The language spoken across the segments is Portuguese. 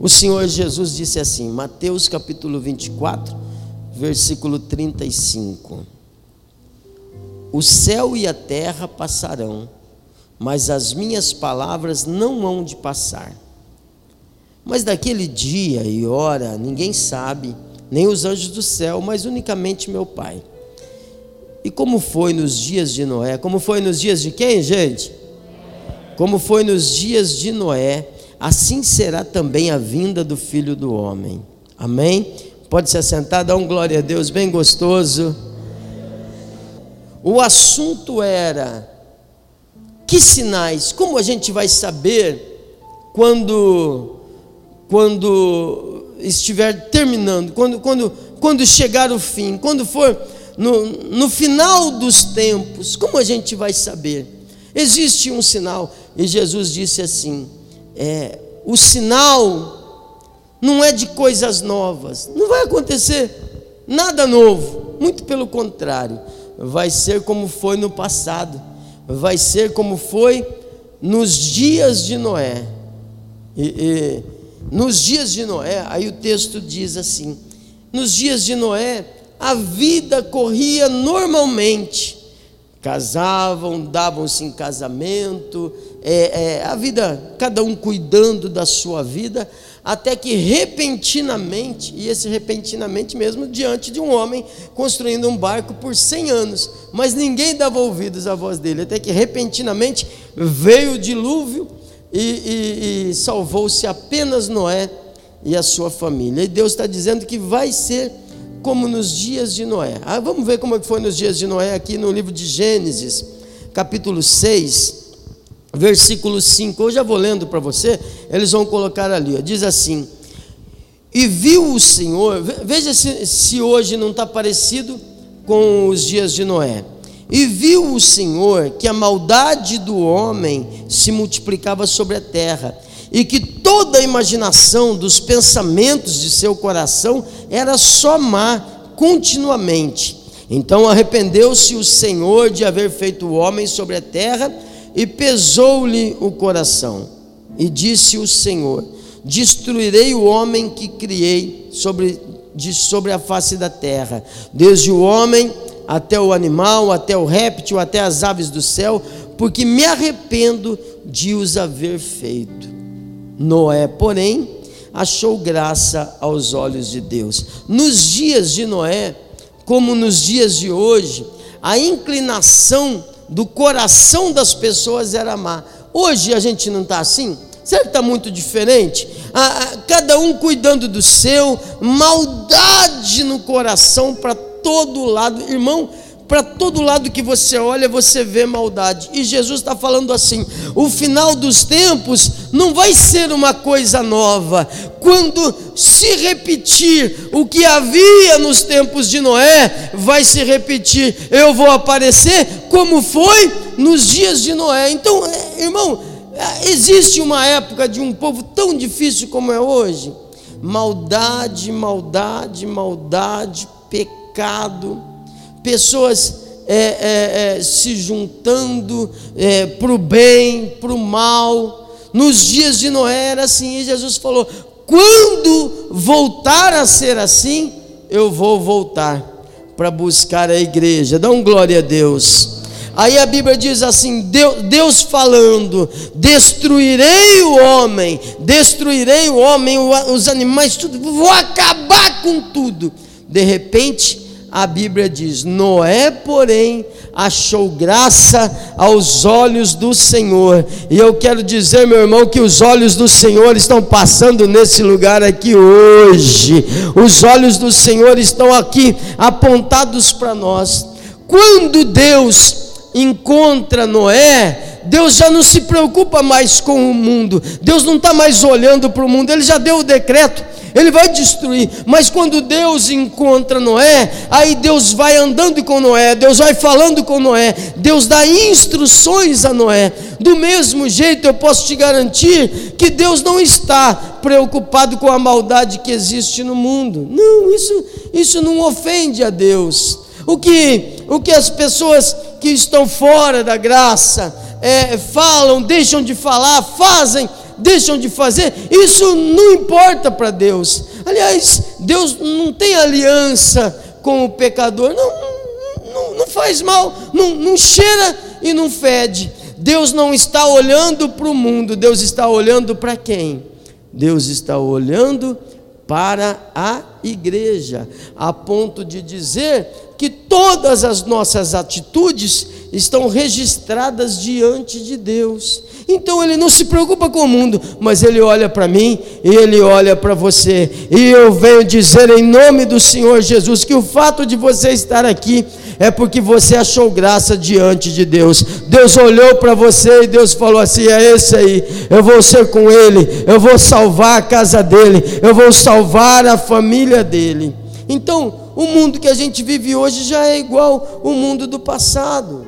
O Senhor Jesus disse assim, Mateus capítulo 24, versículo 35: O céu e a terra passarão, mas as minhas palavras não hão de passar. Mas daquele dia e hora ninguém sabe, nem os anjos do céu, mas unicamente meu Pai. E como foi nos dias de Noé? Como foi nos dias de quem, gente? Como foi nos dias de Noé, assim será também a vinda do Filho do Homem. Amém? Pode se assentar, dá um glória a Deus bem gostoso. O assunto era que sinais, como a gente vai saber quando quando estiver terminando, quando, quando, quando chegar o fim, quando for no, no final dos tempos, como a gente vai saber? Existe um sinal, e Jesus disse assim: é, o sinal não é de coisas novas, não vai acontecer nada novo, muito pelo contrário, vai ser como foi no passado, vai ser como foi nos dias de Noé. E, e, nos dias de Noé, aí o texto diz assim: nos dias de Noé, a vida corria normalmente, casavam, davam-se em casamento, é, é, a vida, cada um cuidando da sua vida, até que repentinamente, e esse repentinamente mesmo, diante de um homem construindo um barco por 100 anos, mas ninguém dava ouvidos à voz dele, até que repentinamente veio o dilúvio e, e, e salvou-se apenas Noé e a sua família. E Deus está dizendo que vai ser como nos dias de Noé. Ah, vamos ver como foi nos dias de Noé aqui no livro de Gênesis, capítulo 6, versículo 5. Eu já vou lendo para você, eles vão colocar ali. Ó, diz assim: E viu o Senhor, veja se, se hoje não está parecido com os dias de Noé. E viu o Senhor que a maldade do homem se multiplicava sobre a terra, e que toda a imaginação dos pensamentos de seu coração era só má continuamente. Então arrependeu-se o Senhor de haver feito o homem sobre a terra, e pesou-lhe o coração. E disse o Senhor: Destruirei o homem que criei sobre, de, sobre a face da terra, desde o homem até o animal, até o réptil, até as aves do céu, porque me arrependo de os haver feito. Noé, porém, achou graça aos olhos de Deus. Nos dias de Noé, como nos dias de hoje, a inclinação do coração das pessoas era má. Hoje a gente não está assim? Será que está muito diferente? Ah, cada um cuidando do seu, maldade no coração para todo lado, irmão, para todo lado que você olha, você vê maldade. E Jesus está falando assim: o final dos tempos não vai ser uma coisa nova. Quando se repetir o que havia nos tempos de Noé, vai se repetir. Eu vou aparecer como foi nos dias de Noé. Então, é, irmão, é, existe uma época de um povo tão difícil como é hoje. Maldade, maldade, maldade, pecado pessoas é, é, é, se juntando é, para o bem, para o mal. Nos dias de Noé era assim, e Jesus falou: quando voltar a ser assim, eu vou voltar para buscar a igreja. Dá um glória a Deus. Aí a Bíblia diz assim: Deus, Deus, falando, destruirei o homem, destruirei o homem, os animais, tudo, vou acabar com tudo. De repente, a Bíblia diz: Noé, porém, achou graça aos olhos do Senhor. E eu quero dizer, meu irmão, que os olhos do Senhor estão passando nesse lugar aqui hoje. Os olhos do Senhor estão aqui apontados para nós. Quando Deus encontra Noé, Deus já não se preocupa mais com o mundo, Deus não está mais olhando para o mundo, Ele já deu o decreto ele vai destruir. Mas quando Deus encontra Noé, aí Deus vai andando com Noé, Deus vai falando com Noé, Deus dá instruções a Noé. Do mesmo jeito, eu posso te garantir que Deus não está preocupado com a maldade que existe no mundo. Não, isso, isso não ofende a Deus. O que, o que as pessoas que estão fora da graça é, falam, deixam de falar, fazem, deixam de fazer, isso não importa para Deus. Aliás, Deus não tem aliança com o pecador, não, não, não faz mal, não, não cheira e não fede. Deus não está olhando para o mundo, Deus está olhando para quem? Deus está olhando para a igreja, a ponto de dizer todas as nossas atitudes estão registradas diante de Deus. Então ele não se preocupa com o mundo, mas ele olha para mim e ele olha para você. E eu venho dizer em nome do Senhor Jesus que o fato de você estar aqui é porque você achou graça diante de Deus. Deus olhou para você e Deus falou assim: é esse aí, eu vou ser com ele, eu vou salvar a casa dele, eu vou salvar a família dele. Então, o mundo que a gente vive hoje já é igual o mundo do passado.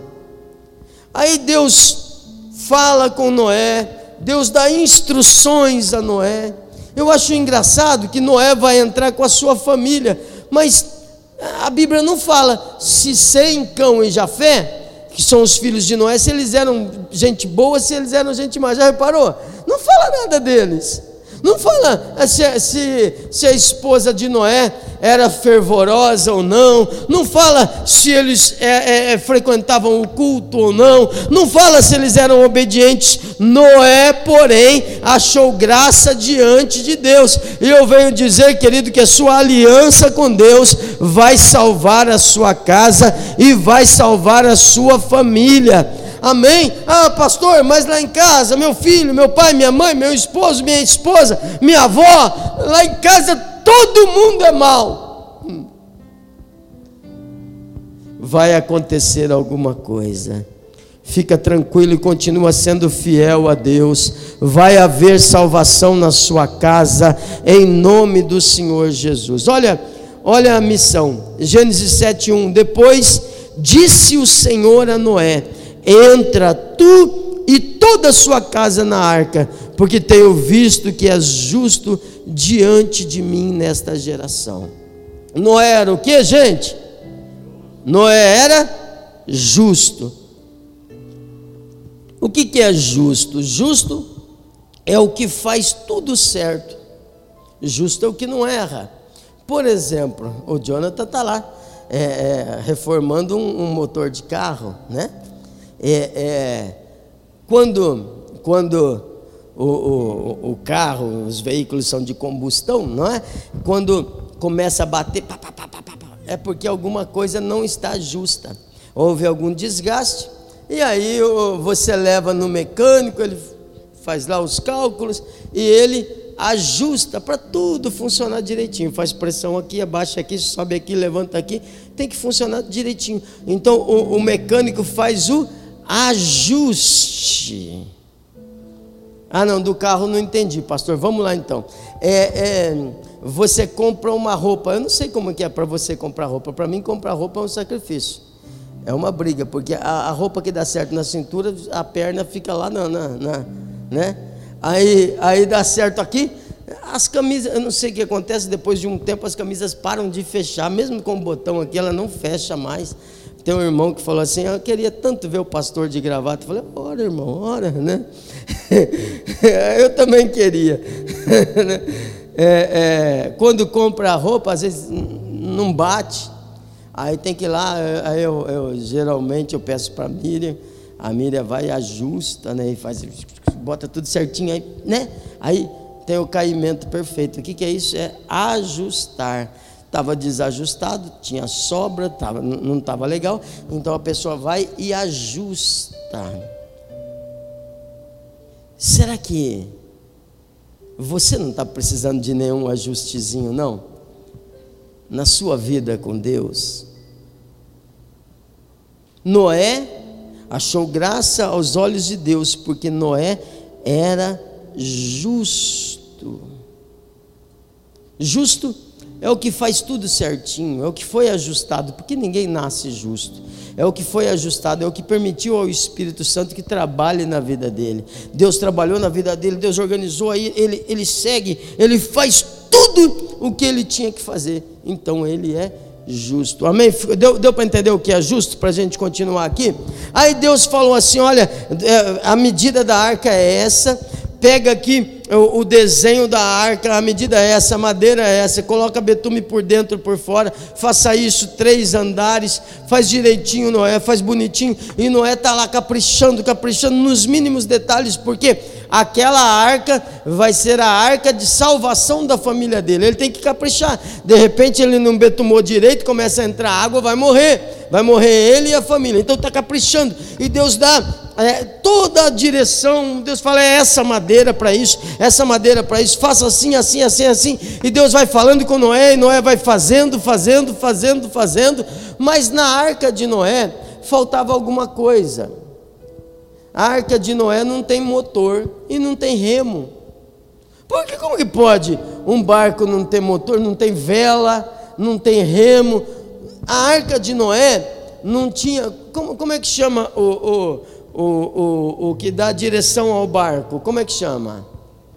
Aí Deus fala com Noé, Deus dá instruções a Noé. Eu acho engraçado que Noé vai entrar com a sua família, mas a Bíblia não fala se Sem, Cão e Jafé, que são os filhos de Noé, se eles eram gente boa, se eles eram gente má. Já reparou? Não fala nada deles. Não fala se, se, se, a esposa de Noé era fervorosa ou não. Não fala se eles é, é, é, frequentavam o culto ou não. Não fala se eles eram obedientes. Noé, porém, achou graça diante de Deus. E eu venho dizer, querido, que a sua aliança com Deus vai salvar a sua casa e vai salvar a sua família. Amém? Ah, pastor, mas lá em casa, meu filho, meu pai, minha mãe, meu esposo, minha esposa, minha avó, lá em casa todo mundo é mal. Hum. Vai acontecer alguma coisa. Fica tranquilo e continua sendo fiel a Deus. Vai haver salvação na sua casa, em nome do Senhor Jesus. Olha, olha a missão. Gênesis 7:1. Depois disse o Senhor a Noé: entra tu e toda a sua casa na arca, porque tenho visto que és justo diante de mim nesta geração. Noé era o que, gente? Noé era justo. O que, que é justo? Justo é o que faz tudo certo. Justo é o que não erra. Por exemplo, o Jonathan está lá é, é, reformando um, um motor de carro, né? é, é, quando, quando o, o, o, carro, os veículos são de combustão, não é? Quando começa a bater, pá, pá, pá, é porque alguma coisa não está justa. Houve algum desgaste, e aí você leva no mecânico, ele faz lá os cálculos e ele ajusta para tudo funcionar direitinho. Faz pressão aqui, abaixa aqui, sobe aqui, levanta aqui. Tem que funcionar direitinho. Então o, o mecânico faz o ajuste. Ah, não, do carro não entendi, pastor. Vamos lá então. É, é, você compra uma roupa. Eu não sei como que é para você comprar roupa. Para mim, comprar roupa é um sacrifício. É uma briga, porque a, a, roupa que dá certo na cintura, a perna fica lá na, né? Aí, aí dá certo aqui. As camisas, eu não sei o que acontece, depois de um tempo as camisas param de fechar, mesmo com o botão aqui, ela não fecha mais. Tem um irmão que falou assim: Eu queria tanto ver o pastor de gravata. Eu falei: Ora, irmão, ora, né? eu também queria. é, é, quando compra roupa, às vezes não bate. Aí tem que ir lá. Aí eu, eu geralmente eu peço para a Miriam. A Miriam vai e ajusta, né? E faz, bota tudo certinho aí, né? Aí tem o caimento perfeito. O que, que é isso? É ajustar estava desajustado, tinha sobra, tava, não estava legal, então a pessoa vai e ajusta. Será que você não está precisando de nenhum ajustezinho, não? Na sua vida com Deus? Noé achou graça aos olhos de Deus, porque Noé era justo. Justo é o que faz tudo certinho, é o que foi ajustado, porque ninguém nasce justo. É o que foi ajustado, é o que permitiu ao Espírito Santo que trabalhe na vida dele. Deus trabalhou na vida dele, Deus organizou aí, ele, ele segue, ele faz tudo o que ele tinha que fazer. Então ele é justo. Amém? Deu, deu para entender o que é justo para a gente continuar aqui? Aí Deus falou assim: olha, é, a medida da arca é essa, pega aqui o, o, desenho da arca, a medida é essa, a madeira é essa, coloca betume por dentro, por fora, faça isso, três andares, faz direitinho Noé, faz bonitinho, e Noé está lá caprichando, caprichando nos mínimos detalhes, porque aquela arca vai ser a arca de salvação da família dele, ele tem que caprichar, de repente ele não betumou direito, começa a entrar água, vai morrer, vai morrer ele e a família, então está caprichando, e Deus dá é, toda a direção, Deus fala, é essa madeira para isso, essa madeira para isso, faça assim, assim, assim, assim, e Deus vai falando com Noé, e Noé vai fazendo, fazendo, fazendo, fazendo, mas na arca de Noé faltava alguma coisa. A arca de Noé não tem motor e não tem remo. Porque como que pode um barco não ter motor, não tem vela, não tem remo? A arca de Noé não tinha. Como, como é que chama o, o o, o, o que dá direção ao barco, como é que chama?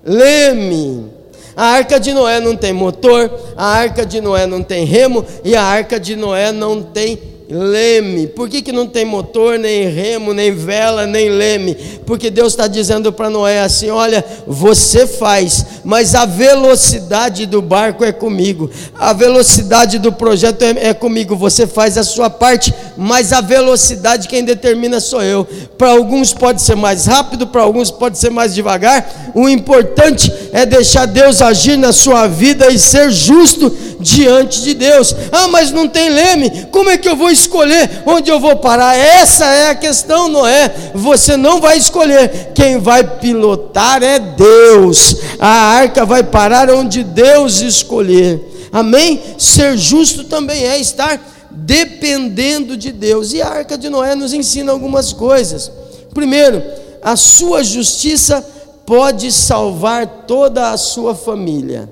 Leme. A arca de Noé não tem motor, a arca de Noé não tem remo e a arca de Noé não tem leme. Por que, que não tem motor, nem remo, nem vela, nem leme? Porque Deus está dizendo para Noé assim: olha, você faz, mas a velocidade do barco é comigo, a velocidade do projeto é, é comigo. Você faz a sua parte, mas a velocidade quem determina sou eu. Para alguns pode ser mais rápido, para alguns pode ser mais devagar. O importante é deixar Deus agir na sua vida e ser justo diante de Deus. Ah, mas não tem leme, como é que eu vou escolher onde eu vou parar? Essa é a questão, Noé. Você não vai escolher, quem vai pilotar é Deus. A arca vai parar onde Deus escolher. Amém? Ser justo também é estar dependendo de Deus. E a arca de Noé nos ensina algumas coisas. Primeiro, a sua justiça pode salvar toda a sua família.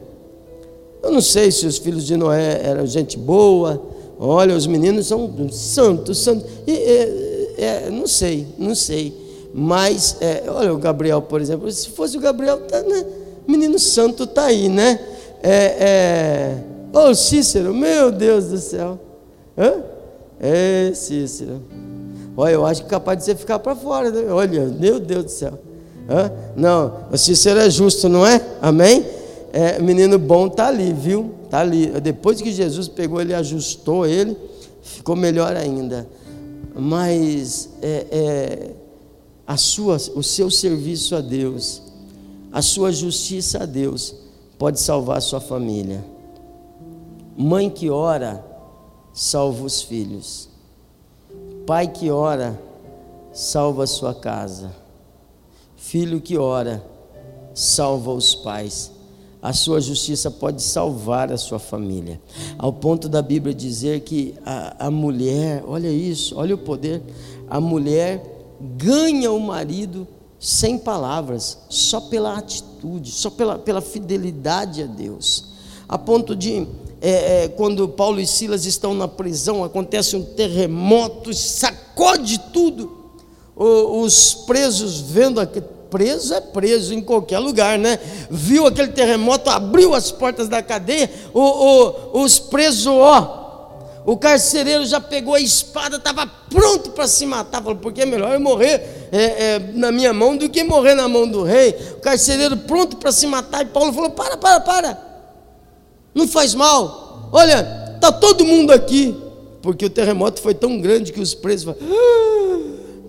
Eu não sei se os filhos de Noé eram gente boa. Olha, os meninos são santos, santos. E, é, é, não sei, não sei. Mas, é, olha o Gabriel, por exemplo. Se fosse o Gabriel, tá, né? menino santo está aí, né? É, é... Oh, Cícero, meu Deus do céu. Hã? É, Cícero. Olha, eu acho que é capaz de você ficar para fora. Né? Olha, meu Deus do céu. Hã? Não, o Cícero é justo, não é? Amém? É, menino bom está ali, viu? Está ali. Depois que Jesus pegou ele, ajustou ele, ficou melhor ainda. Mas é, é, a sua, o seu serviço a Deus, a sua justiça a Deus, pode salvar a sua família. Mãe que ora, salva os filhos. Pai que ora, salva a sua casa. Filho que ora, salva os pais a sua justiça pode salvar a sua família. Ao ponto da Bíblia dizer que a, a mulher, olha isso, olha o poder, a mulher ganha o marido sem palavras, só pela atitude, só pela, pela fidelidade a Deus. A ponto de, é, é, quando Paulo e Silas estão na prisão, acontece um terremoto, sacode tudo. O, os presos vendo aquele preso é preso em qualquer lugar, né? Viu aquele terremoto, abriu as portas da cadeia, o, o, os presos, ó. O carcereiro já pegou a espada, estava pronto para se matar. Falou, porque é melhor eu morrer é, é, na minha mão do que morrer na mão do rei. O carcereiro pronto para se matar. E Paulo falou: para, para, para. Não faz mal. Olha, está todo mundo aqui. Porque o terremoto foi tão grande que os presos. Ah",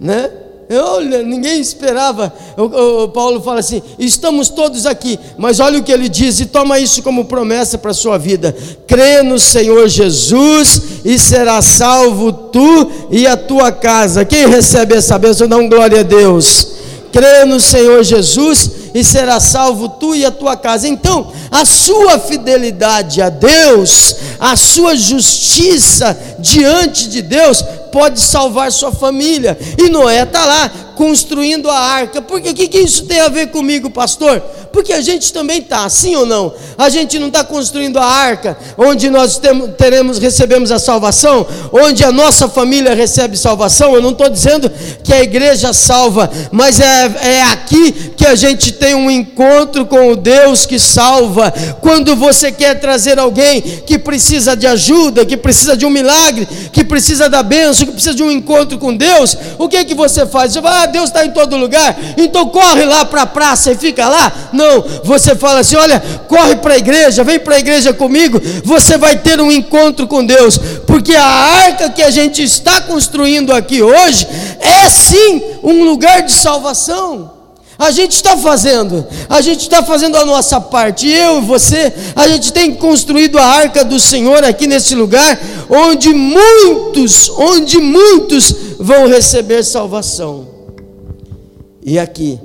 né? Olha, ninguém esperava. O, o, Paulo fala assim: estamos todos aqui, mas olha o que ele diz, e toma isso como promessa para a sua vida: crê no Senhor Jesus e será salvo tu e a tua casa. Quem recebe essa bênção, dá um glória a Deus. Crê no Senhor Jesus e será salvo tu e a tua casa. Então, a sua fidelidade a Deus, a sua justiça diante de Deus, pode salvar sua família. E Noé está lá construindo a arca. Porque o que, que isso tem a ver comigo, pastor? Porque a gente também está, sim ou não? A gente não está construindo a arca, onde nós temos, teremos, recebemos a salvação, onde a nossa família recebe salvação. Eu não estou dizendo que a igreja salva, mas é, é aqui que a gente tem um encontro com o Deus que salva. Quando você quer trazer alguém que precisa de ajuda, que precisa de um milagre, que precisa da bênção, que precisa de um encontro com Deus, o que que você faz? Você fala, ah, Deus está em todo lugar, então corre lá para a praça e fica lá. Não, você fala assim: olha, corre para a igreja, vem para a igreja comigo, você vai ter um encontro com Deus, porque a arca que a gente está construindo aqui hoje é sim um lugar de salvação. A gente está fazendo, a gente está fazendo a nossa parte. Eu e você, a gente tem construído a arca do Senhor aqui nesse lugar, onde muitos, onde muitos vão receber salvação. E aqui,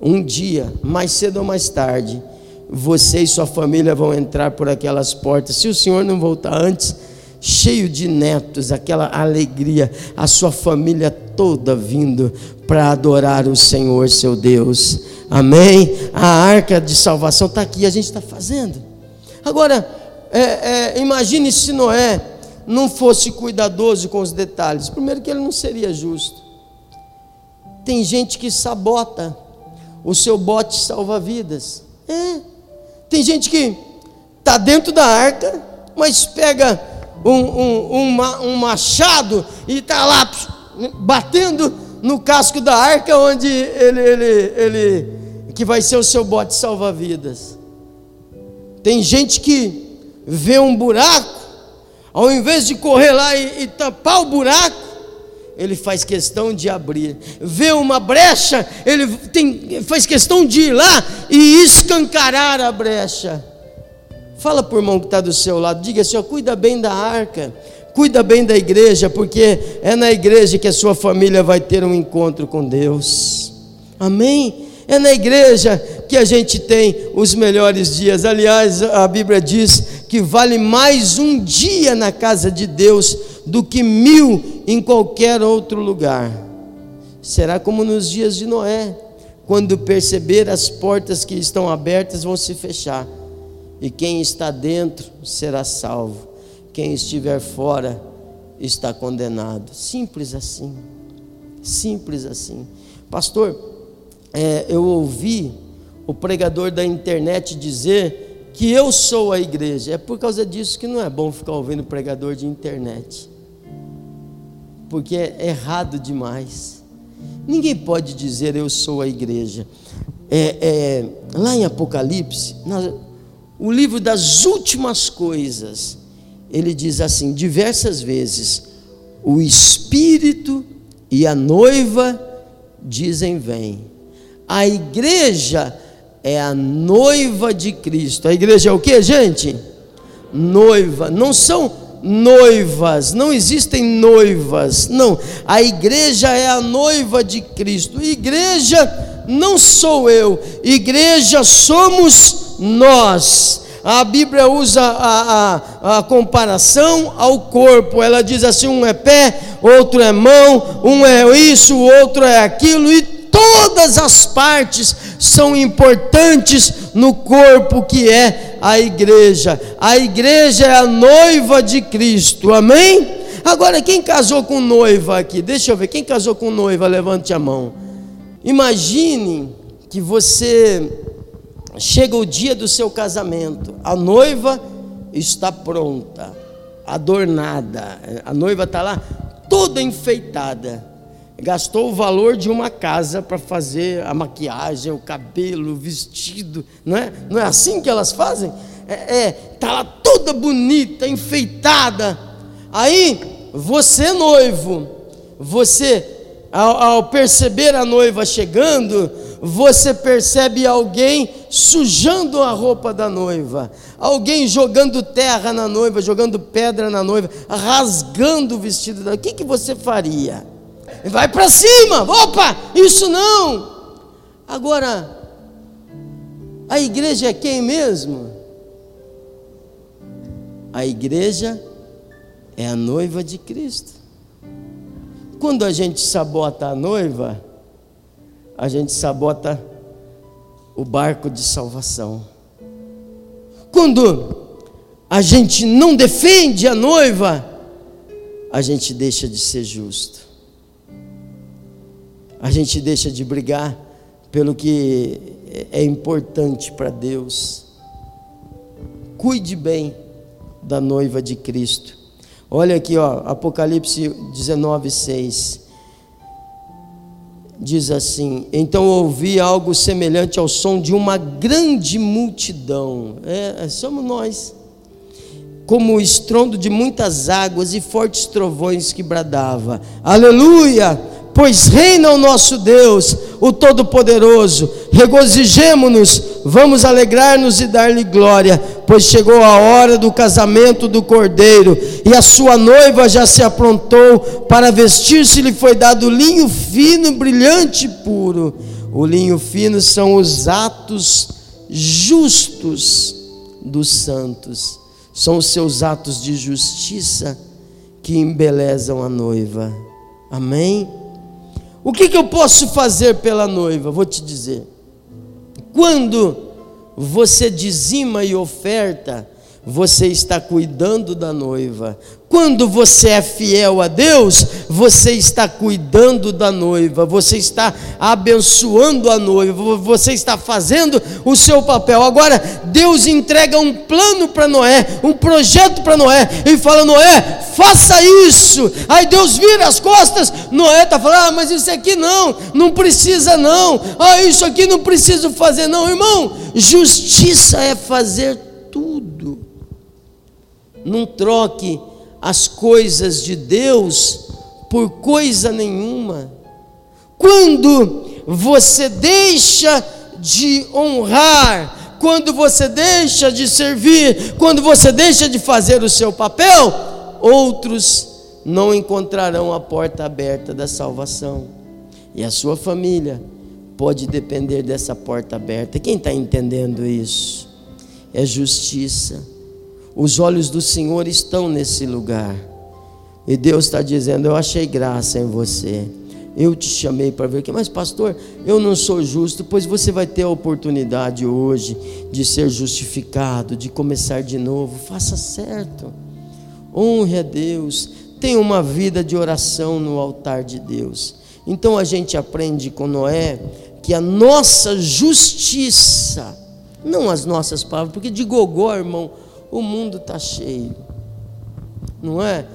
um dia, mais cedo ou mais tarde, você e sua família vão entrar por aquelas portas. Se o Senhor não voltar antes, cheio de netos, aquela alegria, a sua família toda vindo para adorar o Senhor, seu Deus. Amém? A arca de salvação está aqui, a gente está fazendo. Agora, é, é, imagine se Noé não fosse cuidadoso com os detalhes. Primeiro, que ele não seria justo. Tem gente que sabota o seu bote salva-vidas. É. Tem gente que está dentro da arca, mas pega um, um, um, um machado e está lá batendo no casco da arca, onde ele, ele, ele que vai ser o seu bote salva-vidas. Tem gente que vê um buraco, ao invés de correr lá e, e tapar o buraco, ele faz questão de abrir. Vê uma brecha, ele tem, faz questão de ir lá e escancarar a brecha. Fala por irmão que está do seu lado, diga assim: ó, cuida bem da arca, cuida bem da igreja, porque é na igreja que a sua família vai ter um encontro com Deus. Amém? É na igreja que a gente tem os melhores dias. Aliás, a Bíblia diz que vale mais um dia na casa de Deus do que mil em qualquer outro lugar. Será como nos dias de Noé, quando perceber as portas que estão abertas vão se fechar, e quem está dentro será salvo, quem estiver fora está condenado. Simples assim. Simples assim. Pastor, é, eu ouvi o pregador da internet dizer que eu sou a igreja. É por causa disso que não é bom ficar ouvindo pregador de internet, porque é errado demais. Ninguém pode dizer eu sou a igreja. É, é, lá em Apocalipse, na, o livro das últimas coisas, ele diz assim, diversas vezes: o Espírito e a noiva dizem: Vem. A igreja é a noiva de Cristo. A igreja é o que, gente? Noiva. Não são noivas, não existem noivas. Não, a igreja é a noiva de Cristo. Igreja não sou eu, igreja somos nós. A Bíblia usa a, a, a, comparação ao corpo. Ela diz assim: um é pé, outro é mão, um é isso, outro é aquilo, e todas as partes são importantes no corpo que é a igreja. A igreja é a noiva de Cristo, amém? Agora, quem casou com noiva aqui? Deixa eu ver, quem casou com noiva? Levante a mão. Imagine que você chega o dia do seu casamento, a noiva está pronta, adornada, a noiva está lá toda enfeitada gastou o valor de uma casa para fazer a maquiagem, o cabelo, o vestido, não é? Não é assim que elas fazem? É, é tá lá toda bonita, enfeitada. Aí você noivo, você ao, ao perceber a noiva chegando, você percebe alguém sujando a roupa da noiva, alguém jogando terra na noiva, jogando pedra na noiva, rasgando o vestido da. O que, que você faria? vai para cima, opa, isso não. Agora, a igreja é quem mesmo? A igreja é a noiva de Cristo. Quando a gente sabota a noiva, a gente sabota o barco de salvação. Quando a gente não defende a noiva, a gente deixa de ser justo. A gente deixa de brigar pelo que é importante para Deus. Cuide bem da noiva de Cristo. Olha aqui, ó, Apocalipse 19, 6. Diz assim: Então ouvi algo semelhante ao som de uma grande multidão. É, somos nós. Como o estrondo de muitas águas e fortes trovões que bradava. Aleluia! pois reina o nosso Deus, o Todo-Poderoso. Regozijemo-nos, vamos alegrar-nos e dar-lhe glória, pois chegou a hora do casamento do Cordeiro, e a sua noiva já se aprontou para vestir-se, lhe foi dado linho fino, brilhante e puro. O linho fino são os atos justos dos santos, são os seus atos de justiça que embelezam a noiva. Amém? O que, que eu posso fazer pela noiva? Vou te dizer. Quando você dizima e oferta, você está cuidando da noiva. Quando você é fiel a Deus, você está cuidando da noiva, você está abençoando a noiva, você está fazendo o seu papel. Agora, Deus entrega um plano para Noé, um projeto para Noé, e fala: Noé, faça isso. Aí Deus vira as costas, Noé está falando: ah, mas isso aqui não, não precisa não. Ah, isso aqui não preciso fazer, não, irmão. Justiça é fazer tudo. Não troque as coisas de Deus por coisa nenhuma. Quando você deixa de honrar, quando você deixa de servir, quando você deixa de fazer o seu papel, outros não encontrarão a porta aberta da salvação. E a sua família pode depender dessa porta aberta. Quem está entendendo isso? É justiça os olhos do Senhor estão nesse lugar. E Deus está dizendo: Eu achei graça em você. Eu te chamei para ver aqui, mas pastor, eu não sou justo, pois você vai ter a oportunidade hoje de ser justificado, de começar de novo. Faça certo. Honre a Deus. Tenha uma vida de oração no altar de Deus. Então a gente aprende com Noé que a nossa justiça, não as nossas palavras, porque de gogó, irmão, o mundo está cheio, não é?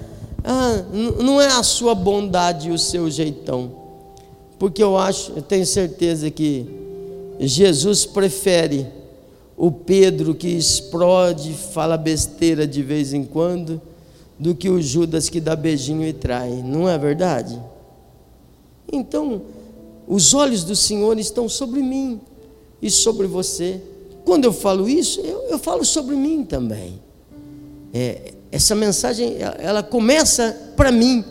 Ah, não é a sua bondade e o seu jeitão, porque eu acho, eu tenho certeza que Jesus prefere o Pedro que explode, fala besteira de vez em quando, do que o Judas que dá beijinho e trai, não é verdade? Então, os olhos do Senhor estão sobre mim e sobre você. Quando eu falo isso, eu, eu falo sobre mim também. É, essa mensagem, ela começa para mim.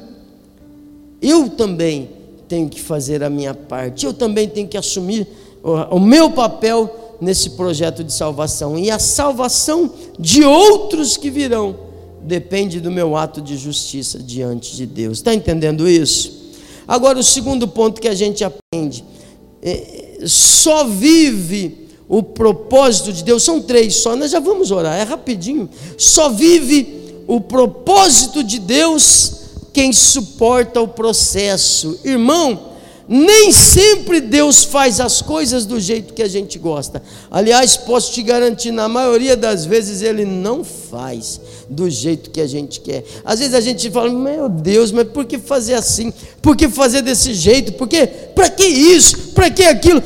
Eu também tenho que fazer a minha parte. Eu também tenho que assumir o, o meu papel nesse projeto de salvação. E a salvação de outros que virão depende do meu ato de justiça diante de Deus. Está entendendo isso? Agora, o segundo ponto que a gente aprende: é, só vive o propósito de Deus, são três só, nós já vamos orar, é rapidinho. Só vive o propósito de Deus quem suporta o processo. Irmão, nem sempre Deus faz as coisas do jeito que a gente gosta. Aliás, posso te garantir, na maioria das vezes Ele não faz do jeito que a gente quer. Às vezes a gente fala, meu Deus, mas por que fazer assim? Por que fazer desse jeito? Por que? Para que isso? Para que aquilo?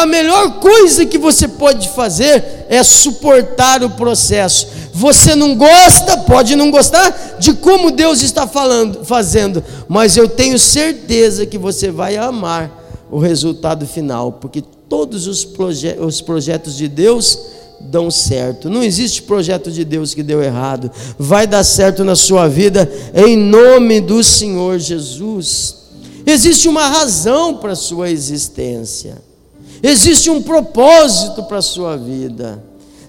A melhor coisa que você pode fazer é suportar o processo. Você não gosta, pode não gostar de como Deus está falando, fazendo, mas eu tenho certeza que você vai amar o resultado final, porque todos os, proje os projetos de Deus dão certo. Não existe projeto de Deus que deu errado. Vai dar certo na sua vida em nome do Senhor Jesus. Existe uma razão para a sua existência. Existe um propósito para a sua vida.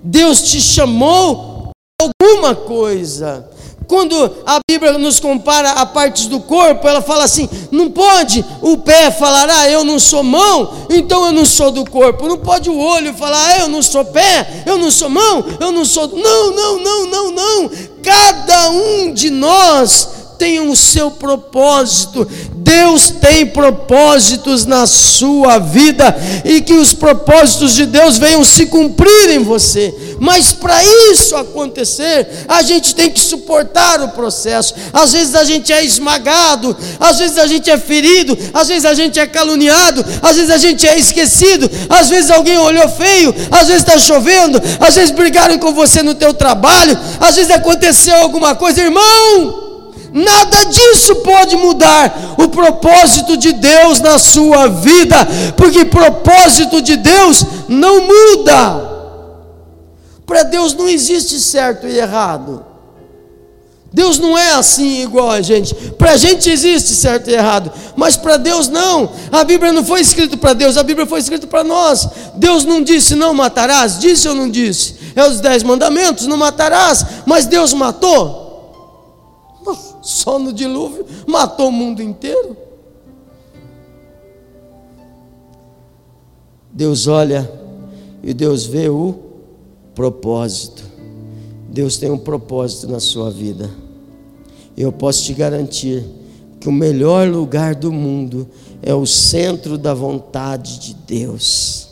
Deus te chamou alguma coisa. Quando a Bíblia nos compara a partes do corpo, ela fala assim: não pode o pé falar, ah, eu não sou mão, então eu não sou do corpo. Não pode o olho falar, ah, eu não sou pé, eu não sou mão, eu não sou. Não, não, não, não, não. Cada um de nós tem o seu propósito. Deus tem propósitos na sua vida e que os propósitos de Deus venham se cumprir em você. Mas para isso acontecer, a gente tem que suportar o processo. Às vezes a gente é esmagado, às vezes a gente é ferido, às vezes a gente é caluniado, às vezes a gente é esquecido, às vezes alguém olhou feio, às vezes está chovendo, às vezes brigaram com você no teu trabalho, às vezes aconteceu alguma coisa, irmão. Nada disso pode mudar o propósito de Deus na sua vida, porque propósito de Deus não muda. Para Deus não existe certo e errado. Deus não é assim igual a gente. Para a gente existe certo e errado, mas para Deus não. A Bíblia não foi escrita para Deus, a Bíblia foi escrita para nós. Deus não disse não matarás, disse ou não disse? É os dez mandamentos, não matarás, mas Deus matou só no dilúvio, matou o mundo inteiro. Deus olha e Deus vê o propósito. Deus tem um propósito na sua vida. Eu posso te garantir que o melhor lugar do mundo é o centro da vontade de Deus.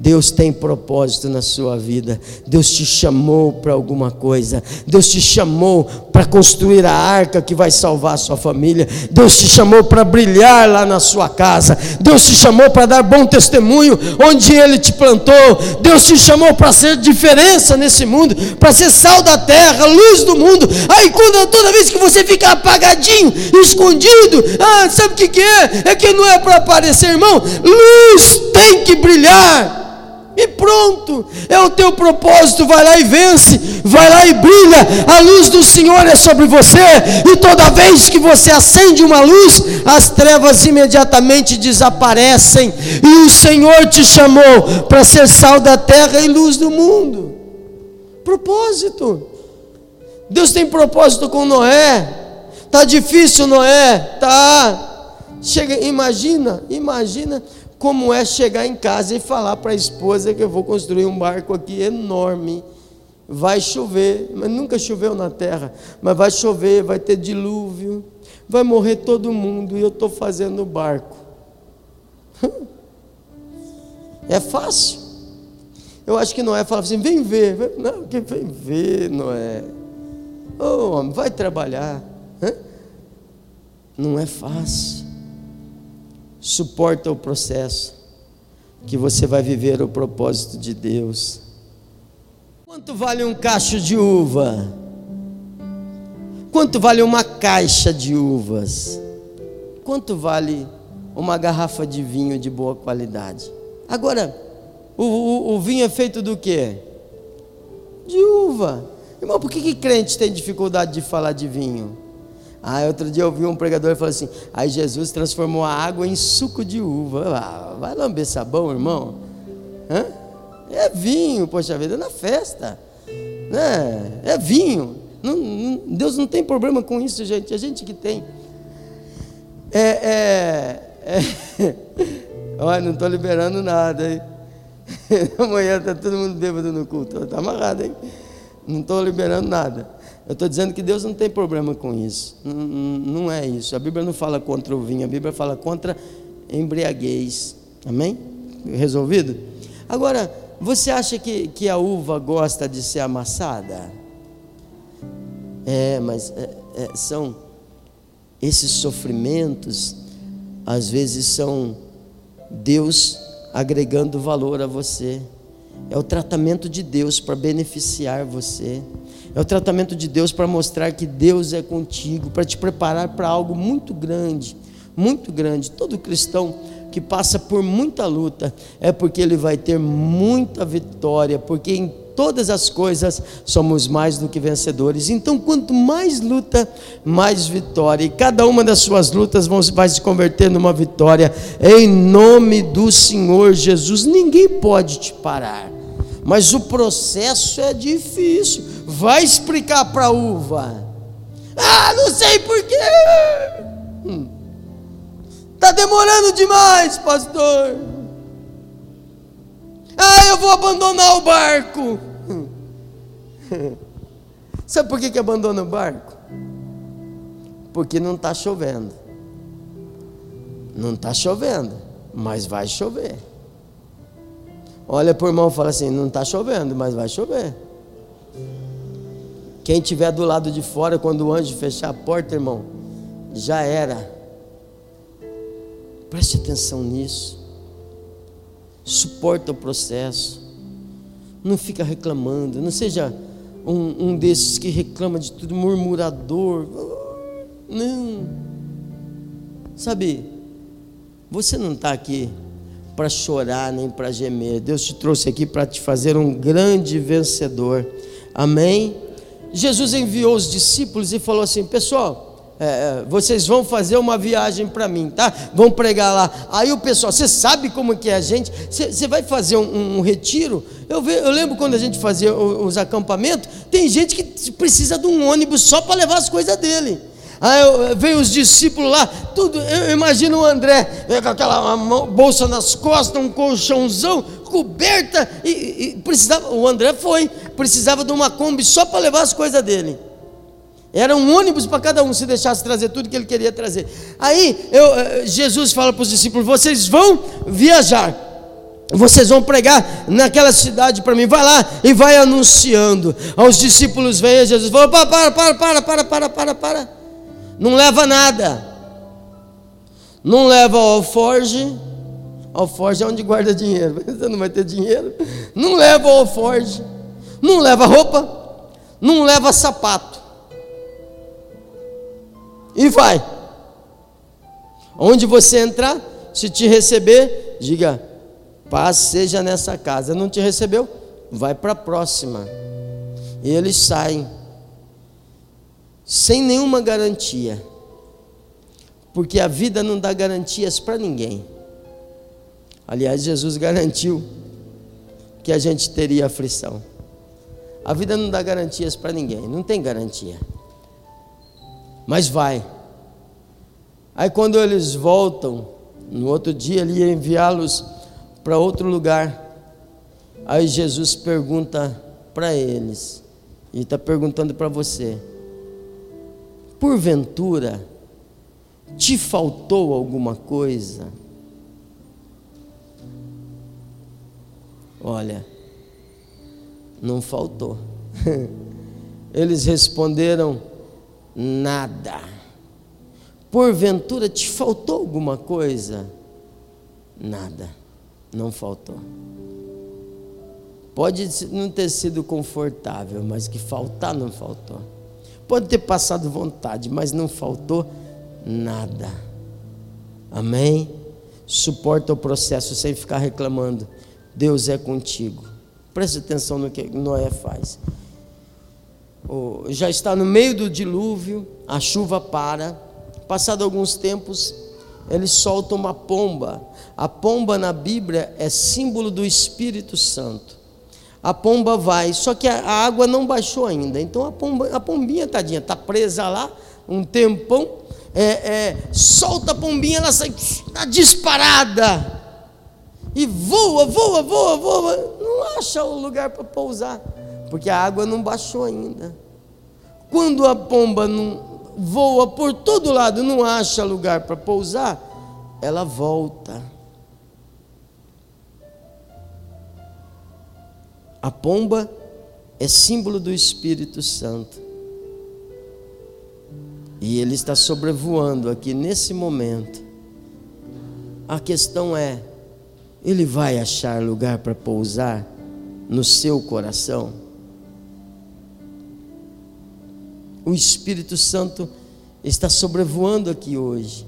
Deus tem propósito na sua vida. Deus te chamou para alguma coisa. Deus te chamou para construir a arca que vai salvar a sua família. Deus te chamou para brilhar lá na sua casa. Deus te chamou para dar bom testemunho onde Ele te plantou. Deus te chamou para ser diferença nesse mundo, para ser sal da terra, luz do mundo. Aí quando toda vez que você fica apagadinho, escondido, ah, sabe o que, que é? É que não é para aparecer, irmão. Luz tem que brilhar e pronto, é o teu propósito. Vai lá e vence, vai lá e brilha. A luz do Senhor é sobre você, e toda vez que você acende uma luz, as trevas imediatamente desaparecem. E o Senhor te chamou para ser sal da terra e luz do mundo. Propósito. Deus tem propósito com Noé. Tá difícil, Noé? Tá. Chega, imagina, imagina como é chegar em casa e falar para a esposa que eu vou construir um barco aqui enorme. Vai chover, mas nunca choveu na terra, mas vai chover, vai ter dilúvio, vai morrer todo mundo e eu estou fazendo o barco. É fácil. Eu acho que Noé fala assim: vem ver. Não, que vem ver, Noé. Ô oh, homem, vai trabalhar. Não é fácil suporta o processo, que você vai viver o propósito de Deus. Quanto vale um cacho de uva? Quanto vale uma caixa de uvas? Quanto vale uma garrafa de vinho de boa qualidade? Agora, o, o, o vinho é feito do que? De uva. Irmão, por que, que crente tem dificuldade de falar de vinho? Ah, outro dia eu vi um pregador falou assim: aí Jesus transformou a água em suco de uva. Ah, vai lamber sabão, irmão? Hã? É vinho, poxa vida, é na festa. Né? É vinho. Não, não, Deus não tem problema com isso, gente. A gente que tem. É, é, é. Olha, não estou liberando nada, hein? Amanhã está todo mundo bêbado no culto. Está amarrado, hein? Não estou liberando nada. Eu estou dizendo que Deus não tem problema com isso. Não, não, é isso. A Bíblia não fala contra o vinho, a Bíblia fala contra embriaguez. Amém? Resolvido? Agora, você acha que, que a uva gosta de ser amassada? É, mas é, é, são esses sofrimentos, às vezes são Deus agregando valor a você. É o tratamento de Deus para beneficiar você. É o tratamento de Deus para mostrar que Deus é contigo, para te preparar para algo muito grande, muito grande. Todo cristão que passa por muita luta é porque ele vai ter muita vitória, porque em todas as coisas somos mais do que vencedores. Então, quanto mais luta, mais vitória. E cada uma das suas lutas vai se converter numa vitória. Em nome do Senhor Jesus, ninguém pode te parar. Mas o processo é difícil. Vai explicar para a uva. Ah, não sei porquê. Hum. Tá demorando demais, pastor. Ah, eu vou abandonar o barco. Sabe por que, que abandona o barco? Porque não está chovendo. Não está chovendo, mas vai chover. Olha para o irmão e fala assim: não está chovendo, mas vai chover. Quem estiver do lado de fora, quando o anjo fechar a porta, irmão, já era. Preste atenção nisso. Suporta o processo. Não fica reclamando. Não seja um, um desses que reclama de tudo, murmurador. Não. Sabe, você não está aqui para chorar nem para gemer. Deus te trouxe aqui para te fazer um grande vencedor. Amém? Jesus enviou os discípulos e falou assim: Pessoal, é, é vocês vão fazer uma viagem para mim, tá? Vão pregar lá. Aí o pessoal, você sabe como que é a gente? Você vai fazer um, um retiro? Eu, ve, eu, lembro quando a gente fazia os acampamentos, tem gente que precisa de um ônibus só para levar as coisas dele. Aí veio os discípulos lá, tudo. Eu imagino o André com aquela bolsa nas costas, um colchãozão, coberta, e, e precisava. O André foi, precisava de uma Kombi só para levar as coisas dele. Era um ônibus para cada um, se deixasse trazer tudo que ele queria trazer. Aí eu, eh, Jesus fala para os discípulos: vocês vão viajar. Vocês vão pregar naquela cidade para mim. Vai lá e vai anunciando. Aos discípulos vem Jesus falou: para, para, para, para, para, para, para, não leva nada. Não leva alforge. Alforge é onde guarda dinheiro. Você não vai ter dinheiro. Não leva alforge. Não leva roupa. Não leva sapato. E vai. Onde você entrar, se te receber, diga: paz seja nessa casa. Não te recebeu? Vai para a próxima. E eles saem sem nenhuma garantia. Porque a vida não dá garantias para ninguém. Aliás, Jesus garantiu que a gente teria aflição. A vida não dá garantias para ninguém, não tem garantia. Mas vai. Aí quando eles voltam, no outro dia ele ia enviá-los para outro lugar. Aí Jesus pergunta para eles, e está perguntando para você: Porventura, te faltou alguma coisa? Olha, não faltou. Eles responderam: nada. Porventura te faltou alguma coisa? Nada, não faltou. Pode não ter sido confortável, mas que faltar não faltou. Pode ter passado vontade, mas não faltou nada. Amém? Suporta o processo sem ficar reclamando. Deus é contigo. Preste atenção no que Noé faz. Oh, já está no meio do dilúvio, a chuva para. Passado alguns tempos, ele solta uma pomba. A pomba na Bíblia é símbolo do Espírito Santo a pomba vai, só que a, água não baixou ainda. Então a, pomba, a pombinha, tadinha, está presa lá um tempão, é, é, solta a pombinha, ela sai tá disparada. E voa, voa, voa, voa. Não acha o lugar para pousar, porque a água não baixou ainda. Quando a pomba não voa por todo lado, não acha lugar para pousar, ela volta A pomba é símbolo do Espírito Santo. E ele está sobrevoando aqui nesse momento. A questão é: ele vai achar lugar para pousar no seu coração? O Espírito Santo está sobrevoando aqui hoje.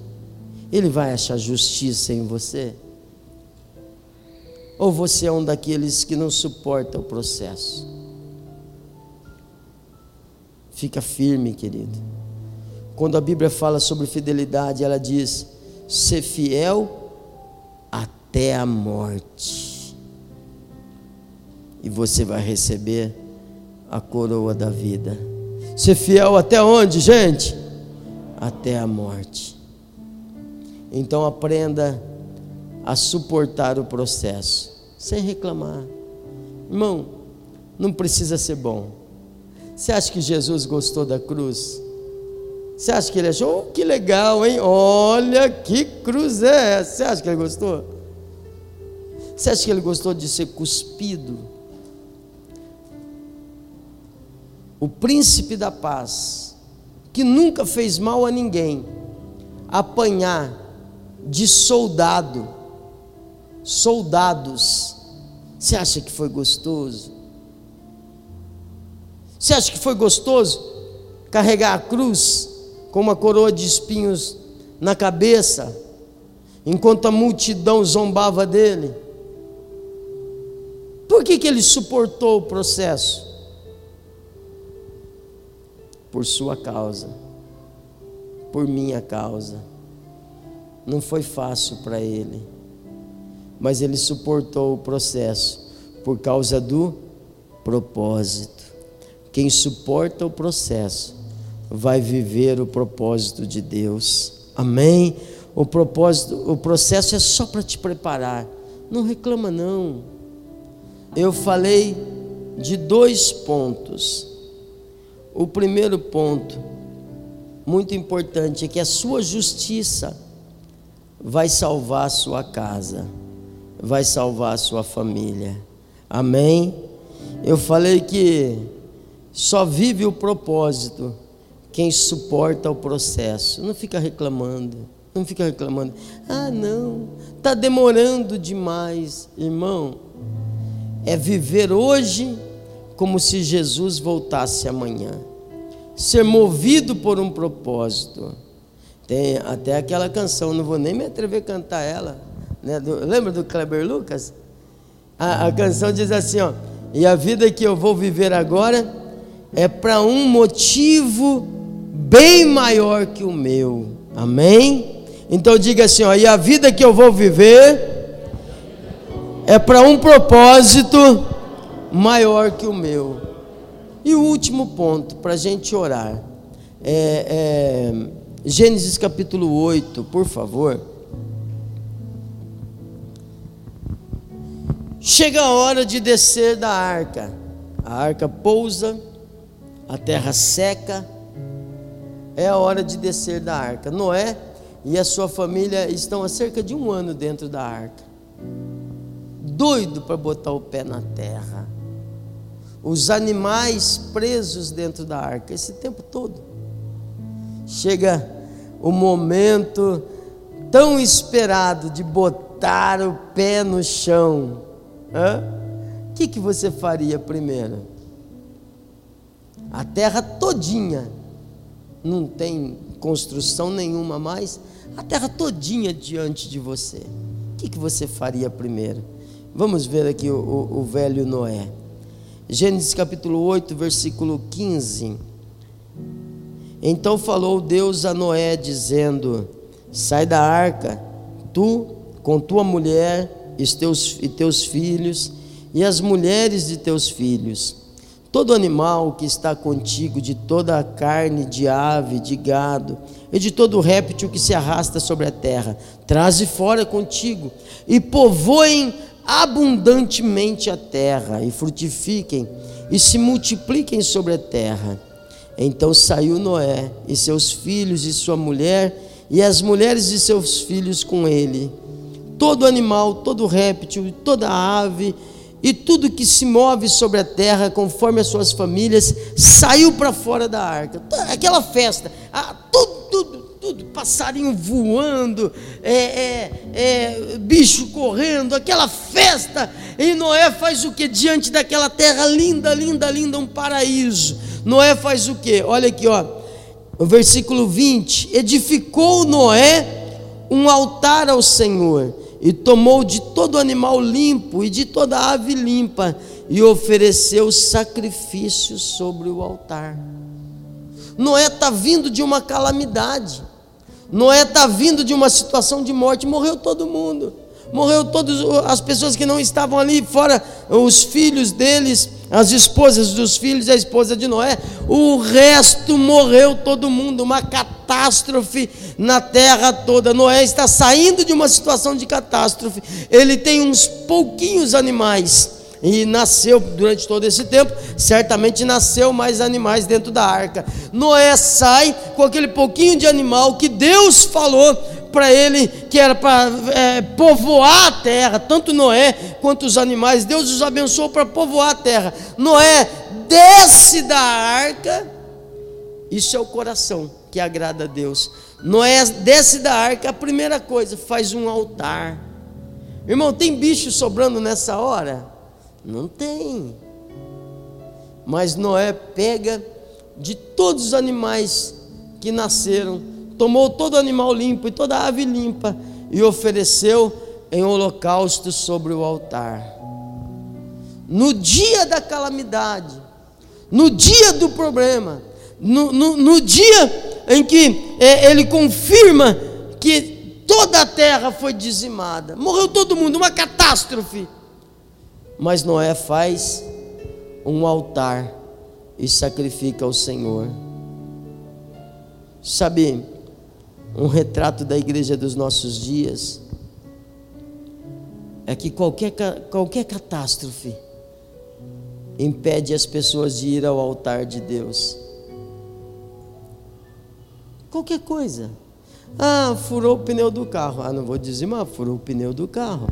Ele vai achar justiça em você? Ou você é um daqueles que não suporta o processo? Fica firme, querido. Quando a Bíblia fala sobre fidelidade, ela diz: ser fiel até a morte. E você vai receber a coroa da vida. Ser fiel até onde, gente? Até a morte. Então aprenda a suportar o processo, sem reclamar. Irmão, não precisa ser bom. Você acha que Jesus gostou da cruz? Você acha que ele achou? Oh, que legal, hein? Olha que cruz é essa. Você acha que ele gostou? Você acha que ele gostou de ser cuspido? O príncipe da paz, que nunca fez mal a ninguém, apanhar de soldado, soldados, você acha que foi gostoso? Você acha que foi gostoso carregar a cruz com uma coroa de espinhos na cabeça, enquanto a multidão zombava dele. Por que, que ele suportou o processo? Por sua causa, por minha causa. Não foi fácil para ele, mas ele suportou o processo por causa do propósito. Quem suporta o processo vai viver o propósito de Deus. Amém? O propósito, o processo é só para te preparar. Não reclama não. Eu falei de dois pontos. O primeiro ponto, muito importante, é que a sua justiça vai salvar a sua casa, vai salvar a sua família. Amém? Eu falei que só vive o propósito quem suporta o processo. Não fica reclamando, não fica reclamando. Ah, não, está demorando demais, irmão. É viver hoje como se Jesus voltasse amanhã. Ser movido por um propósito. Tem até aquela canção, não vou nem me atrever a cantar ela. Né? Do, lembra do Kleber Lucas? A, a canção diz assim: ó, e a vida que eu vou viver agora é para um motivo bem maior que o meu. Amém? Então diga assim, ó, e a vida que eu vou viver é para um propósito maior que o meu. E o último ponto para a gente orar é, é Gênesis capítulo 8, por favor. Chega a hora de descer da arca. A arca pousa, a terra seca, é a hora de descer da arca. Noé e a sua família estão há cerca de um ano dentro da arca, doido para botar o pé na terra. Os animais presos dentro da arca, esse tempo todo. Chega o momento tão esperado de botar o pé no chão. O que, que você faria primeiro? A terra todinha não tem construção nenhuma mais, a terra todinha diante de você. O que, que você faria primeiro? Vamos ver aqui o, o, o velho Noé. Gênesis capítulo 8, versículo 15. Então falou Deus a Noé, dizendo: Sai da arca, tu com tua mulher e teus, e teus filhos, e as mulheres de teus filhos Todo animal que está contigo, de toda a carne de ave, de gado, e de todo réptil que se arrasta sobre a terra, traze fora contigo, e povoem abundantemente a terra, e frutifiquem, e se multipliquem sobre a terra. Então saiu Noé, e seus filhos, e sua mulher, e as mulheres de seus filhos com ele. Todo animal, todo réptil, toda ave, e tudo que se move sobre a terra, conforme as suas famílias, saiu para fora da arca. Aquela festa, ah, tudo, tudo, passarinho voando, é, é, é, bicho correndo, aquela festa. E Noé faz o que diante daquela terra linda, linda, linda, um paraíso? Noé faz o que? Olha aqui, ó, o versículo 20: edificou Noé um altar ao Senhor e tomou de todo animal limpo e de toda ave limpa e ofereceu sacrifícios sobre o altar. Noé está vindo de uma calamidade, Noé está vindo de uma situação de morte, morreu todo mundo, morreu todas as pessoas que não estavam ali, fora os filhos deles, as esposas dos filhos a esposa de Noé. O resto morreu todo mundo, uma catástrofe na terra toda. Noé está saindo de uma situação de catástrofe. Ele tem uns pouquinhos animais e nasceu durante todo esse tempo, certamente nasceu mais animais dentro da arca. Noé sai com aquele pouquinho de animal que Deus falou para ele que era para é, povoar a terra, tanto Noé quanto os animais. Deus os abençoou para povoar a terra. Noé desce da arca, isso é o coração que agrada a Deus. Noé desce da arca, a primeira coisa, faz um altar. Irmão, tem bicho sobrando nessa hora? Não tem. Mas Noé pega de todos os animais que nasceram, tomou todo animal limpo e toda ave limpa e ofereceu em holocausto sobre o altar. No dia da calamidade, no dia do problema, no, no, no dia em que é, ele confirma que toda a terra foi dizimada, morreu todo mundo, uma catástrofe. Mas Noé faz um altar e sacrifica ao Senhor. Sabe, um retrato da igreja dos nossos dias é que qualquer, qualquer catástrofe impede as pessoas de ir ao altar de Deus. Qualquer coisa. Ah, furou o pneu do carro. Ah, não vou dizimar, furou o pneu do carro.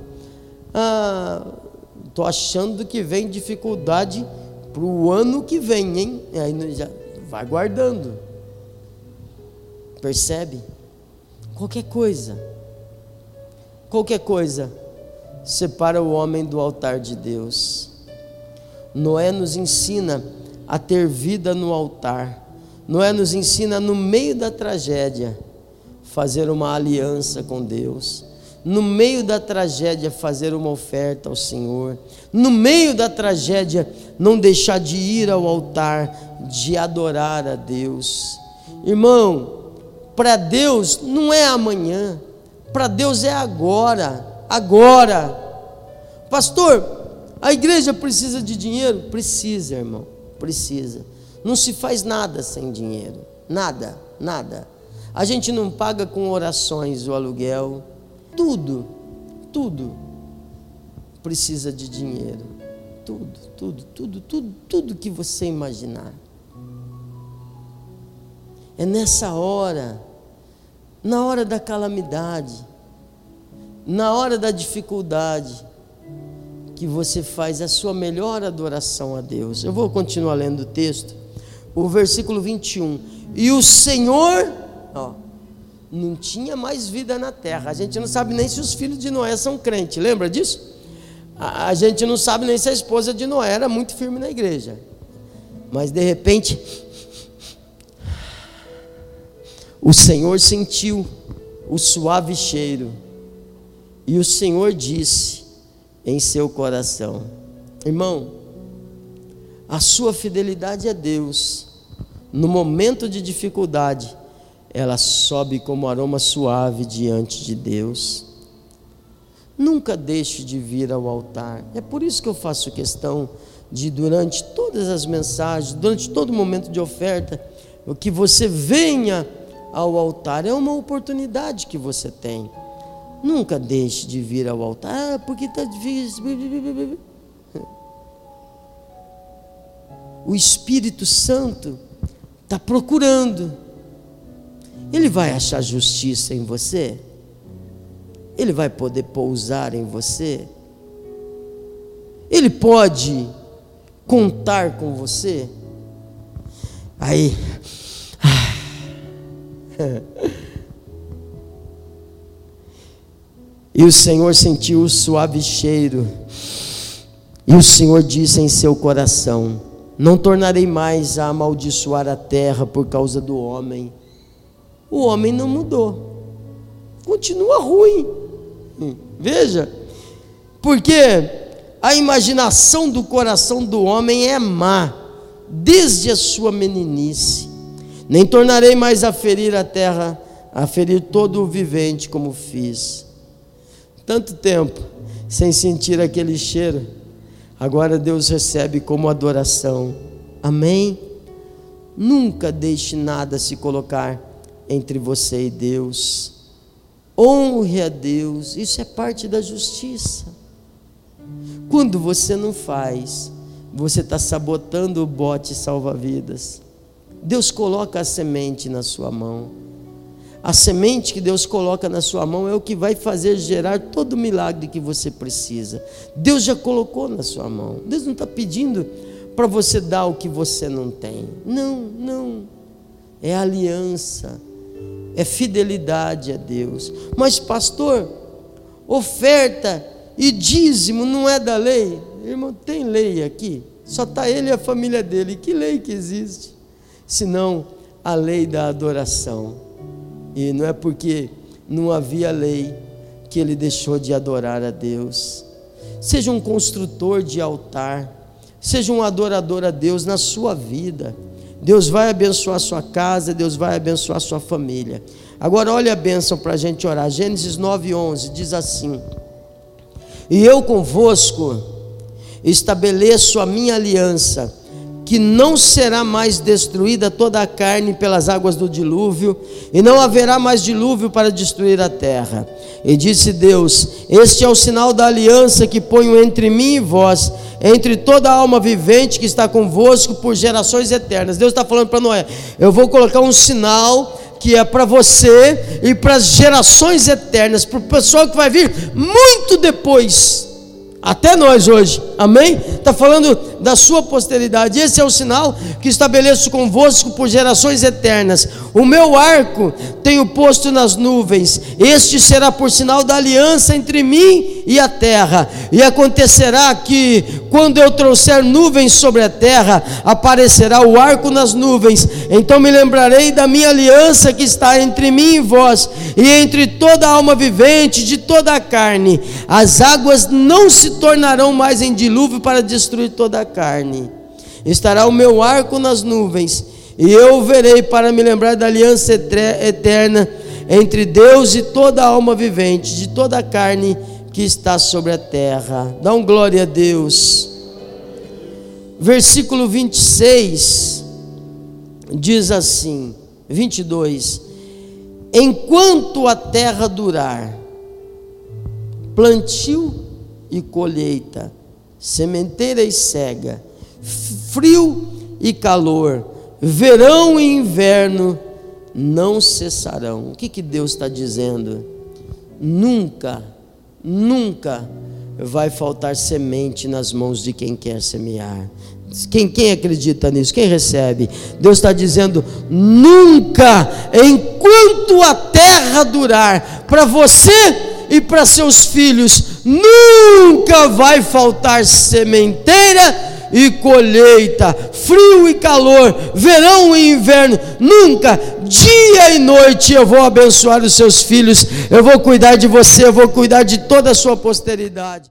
Ah, Estou achando que vem dificuldade para o ano que vem, hein? E aí já vai guardando. Percebe? Qualquer coisa, qualquer coisa, separa o homem do altar de Deus. Noé nos ensina a ter vida no altar. Noé nos ensina, no meio da tragédia, fazer uma aliança com Deus no meio da tragédia, fazer uma oferta ao Senhor, no meio da tragédia, não deixar de ir ao altar, de adorar a Deus. Irmão, para Deus não é amanhã, para Deus é agora, agora. Pastor, a igreja precisa de dinheiro? Precisa, irmão, precisa. Não se faz nada sem dinheiro, nada, nada. A gente não paga com orações o aluguel, tudo, tudo precisa de dinheiro. Tudo, tudo, tudo, tudo, tudo que você imaginar. É nessa hora, na hora da calamidade, na hora da dificuldade, que você faz a sua melhor adoração a Deus. Eu vou continuar lendo o texto, o versículo 21. E o Senhor, ó, não tinha mais vida na terra. A gente não sabe nem se os filhos de Noé são crentes, lembra disso? A, a gente não sabe nem se a esposa de Noé era muito firme na igreja. Mas de repente, o Senhor sentiu o suave cheiro, e o Senhor disse em seu coração: Irmão, a sua fidelidade a Deus, no momento de dificuldade, ela sobe como aroma suave diante de Deus. Nunca deixe de vir ao altar. É por isso que eu faço questão de, durante todas as mensagens, durante todo momento de oferta, que você venha ao altar. É uma oportunidade que você tem. Nunca deixe de vir ao altar, ah, porque está difícil. O Espírito Santo está procurando ele vai achar justiça em você? Ele vai poder pousar em você? Ele pode contar com você? Aí. E o Senhor sentiu o suave cheiro. E o Senhor disse em seu coração: Não tornarei mais a amaldiçoar a terra por causa do homem o homem não mudou. Continua ruim. Hum, veja, porque a imaginação do coração do homem é má, desde a sua meninice. Nem tornarei mais a ferir a terra, a ferir todo o vivente como fiz. Tanto tempo sem sentir aquele cheiro, agora Deus recebe como adoração. Amém? Nunca deixe nada se colocar entre você e Deus. Honre a Deus, isso é parte da justiça. Quando você não faz, você está sabotando o bote salva-vidas. Deus coloca a semente na sua mão. A semente que Deus coloca na sua mão é o que vai fazer gerar todo o milagre que você precisa. Deus já colocou na sua mão. Deus não está pedindo para você dar o que você não tem. Não, não. É aliança, é fidelidade a Deus. Mas, pastor, oferta e dízimo não é da lei? Irmão, tem lei aqui? Só está ele e a família dele. Que lei que existe? Senão a lei da adoração. E não é porque não havia lei que ele deixou de adorar a Deus. Seja um construtor de altar, seja um adorador a Deus na sua vida. Deus vai abençoar sua casa, Deus vai abençoar sua família. Agora olha a bênção para a gente orar. Gênesis 9,11 diz assim: E eu convosco estabeleço a minha aliança que não será mais destruída toda a carne pelas águas do dilúvio, e não haverá mais dilúvio para destruir a terra. E disse Deus: Este é o sinal da aliança que ponho entre mim e vós, entre toda a alma vivente que está convosco por gerações eternas. Deus está falando para Noé: Eu vou colocar um sinal que é para você e para as gerações eternas, para o pessoal que vai vir muito depois até nós hoje, amém? Está falando da sua posteridade. Esse é o sinal que estabeleço convosco por gerações eternas. O meu arco tenho posto nas nuvens. Este será por sinal da aliança entre mim e a terra. E acontecerá que, quando eu trouxer nuvens sobre a terra, aparecerá o arco nas nuvens. Então me lembrarei da minha aliança que está entre mim e vós, e entre toda a alma vivente, de toda a carne. As águas não se tornarão mais em dilúvio para destruir toda a carne. Estará o meu arco nas nuvens, e eu verei para me lembrar da aliança eterna entre Deus e toda a alma vivente, de toda a carne que está sobre a terra. Dá um glória a Deus. Versículo 26 diz assim: 22: Enquanto a terra durar, plantio e colheita, sementeira e cega, frio e calor, verão e inverno não cessarão. O que, que Deus está dizendo? Nunca, nunca vai faltar semente nas mãos de quem quer semear. Quem, quem acredita nisso? Quem recebe? Deus está dizendo: nunca, enquanto a terra durar, para você e para seus filhos nunca vai faltar sementeira e colheita, frio e calor, verão e inverno, nunca, dia e noite eu vou abençoar os seus filhos, eu vou cuidar de você, eu vou cuidar de toda a sua posteridade.